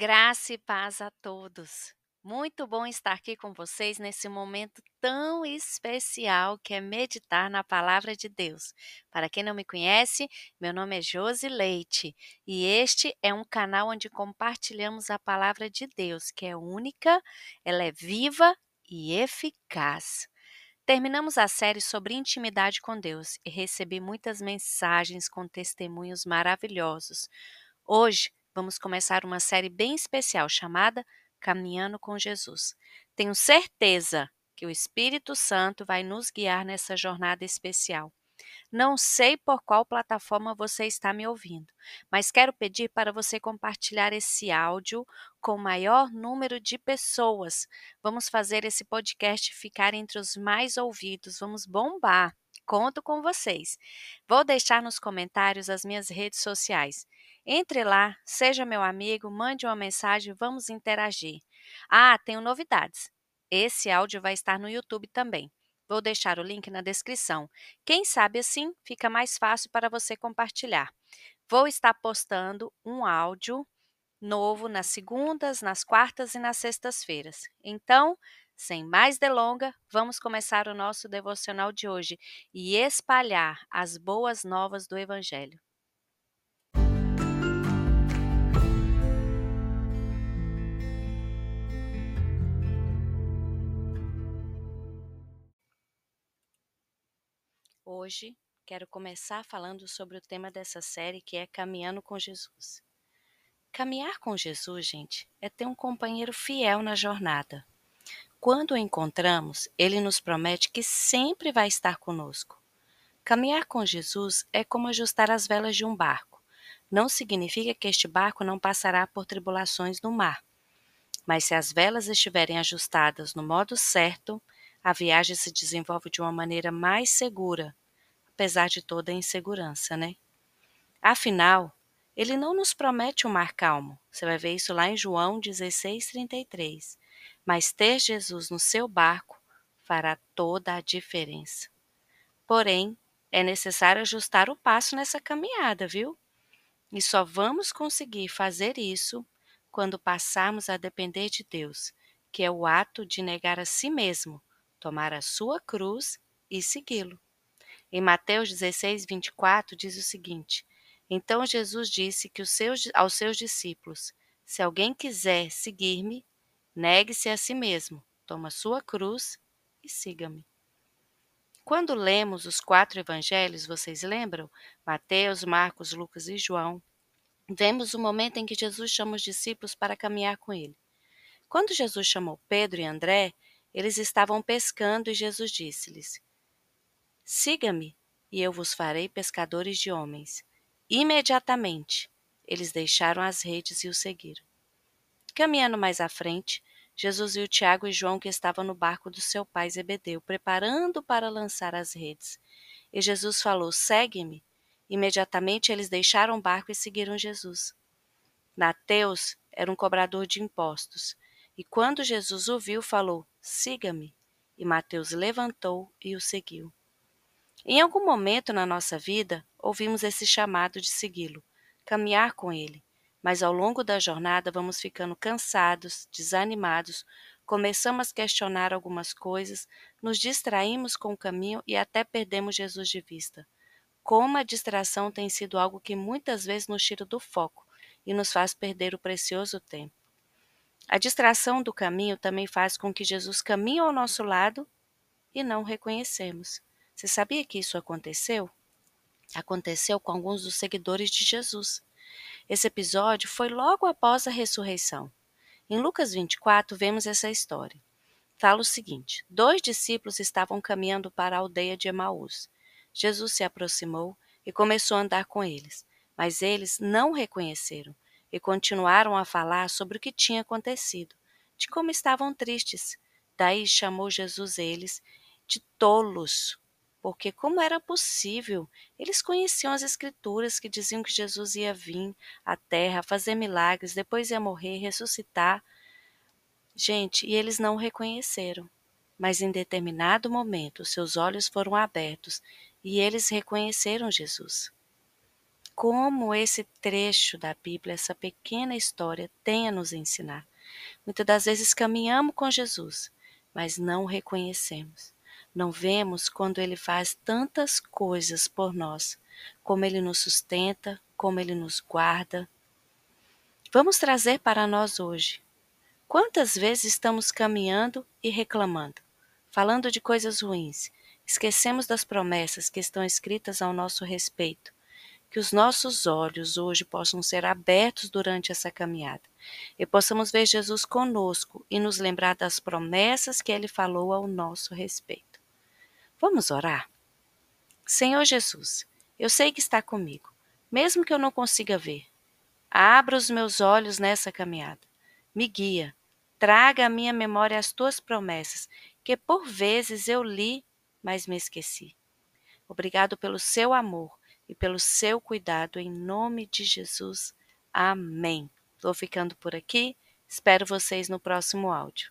Graça e paz a todos. Muito bom estar aqui com vocês nesse momento tão especial que é meditar na palavra de Deus. Para quem não me conhece, meu nome é Josi Leite e este é um canal onde compartilhamos a palavra de Deus, que é única, ela é viva e eficaz. Terminamos a série sobre intimidade com Deus e recebi muitas mensagens com testemunhos maravilhosos. Hoje vamos começar uma série bem especial chamada Caminhando com Jesus. Tenho certeza que o Espírito Santo vai nos guiar nessa jornada especial. Não sei por qual plataforma você está me ouvindo, mas quero pedir para você compartilhar esse áudio com o maior número de pessoas. Vamos fazer esse podcast ficar entre os mais ouvidos, vamos bombar. Conto com vocês. Vou deixar nos comentários as minhas redes sociais. Entre lá, seja meu amigo, mande uma mensagem, vamos interagir. Ah, tenho novidades. Esse áudio vai estar no YouTube também. Vou deixar o link na descrição. Quem sabe assim fica mais fácil para você compartilhar. Vou estar postando um áudio novo nas segundas, nas quartas e nas sextas-feiras. Então, sem mais delonga, vamos começar o nosso devocional de hoje e espalhar as boas novas do Evangelho. Hoje quero começar falando sobre o tema dessa série que é Caminhando com Jesus. Caminhar com Jesus, gente, é ter um companheiro fiel na jornada. Quando o encontramos, ele nos promete que sempre vai estar conosco. Caminhar com Jesus é como ajustar as velas de um barco. Não significa que este barco não passará por tribulações no mar. Mas se as velas estiverem ajustadas no modo certo, a viagem se desenvolve de uma maneira mais segura, apesar de toda a insegurança, né? Afinal, ele não nos promete um mar calmo. Você vai ver isso lá em João 16:33. Mas ter Jesus no seu barco fará toda a diferença. Porém, é necessário ajustar o passo nessa caminhada, viu? E só vamos conseguir fazer isso quando passarmos a depender de Deus, que é o ato de negar a si mesmo tomar a sua cruz e segui-lo. Em Mateus 16, 24, diz o seguinte: Então Jesus disse que os seus, aos seus discípulos: Se alguém quiser seguir-me, negue-se a si mesmo, toma sua cruz e siga-me. Quando lemos os quatro evangelhos, vocês lembram? Mateus, Marcos, Lucas e João. Vemos o momento em que Jesus chama os discípulos para caminhar com ele. Quando Jesus chamou Pedro e André, eles estavam pescando e Jesus disse-lhes: Siga-me, e eu vos farei pescadores de homens. Imediatamente eles deixaram as redes e o seguiram. Caminhando mais à frente, Jesus viu Tiago e João que estavam no barco do seu pai Zebedeu, preparando para lançar as redes. E Jesus falou: Segue-me. Imediatamente eles deixaram o barco e seguiram Jesus. Mateus era um cobrador de impostos, e quando Jesus o viu, falou: Siga-me. E Mateus levantou e o seguiu. Em algum momento na nossa vida, ouvimos esse chamado de segui-lo, caminhar com ele, mas ao longo da jornada vamos ficando cansados, desanimados, começamos a questionar algumas coisas, nos distraímos com o caminho e até perdemos Jesus de vista. Como a distração tem sido algo que muitas vezes nos tira do foco e nos faz perder o precioso tempo. A distração do caminho também faz com que Jesus caminhe ao nosso lado e não o reconhecemos. Você sabia que isso aconteceu? Aconteceu com alguns dos seguidores de Jesus. Esse episódio foi logo após a ressurreição. Em Lucas 24, vemos essa história. Fala o seguinte: dois discípulos estavam caminhando para a aldeia de Emaús. Jesus se aproximou e começou a andar com eles, mas eles não o reconheceram e continuaram a falar sobre o que tinha acontecido, de como estavam tristes. Daí chamou Jesus eles de tolos, porque como era possível? Eles conheciam as escrituras que diziam que Jesus ia vir à terra, fazer milagres, depois ia morrer, ressuscitar. Gente, e eles não o reconheceram. Mas em determinado momento, seus olhos foram abertos e eles reconheceram Jesus. Como esse trecho da Bíblia, essa pequena história, tem a nos ensinar. Muitas das vezes caminhamos com Jesus, mas não o reconhecemos. Não vemos quando Ele faz tantas coisas por nós, como Ele nos sustenta, como Ele nos guarda. Vamos trazer para nós hoje. Quantas vezes estamos caminhando e reclamando, falando de coisas ruins, esquecemos das promessas que estão escritas ao nosso respeito que os nossos olhos hoje possam ser abertos durante essa caminhada e possamos ver Jesus conosco e nos lembrar das promessas que ele falou ao nosso respeito. Vamos orar? Senhor Jesus, eu sei que está comigo, mesmo que eu não consiga ver. Abra os meus olhos nessa caminhada. Me guia. Traga à minha memória as tuas promessas, que por vezes eu li, mas me esqueci. Obrigado pelo seu amor e pelo seu cuidado em nome de Jesus. Amém. Estou ficando por aqui. Espero vocês no próximo áudio.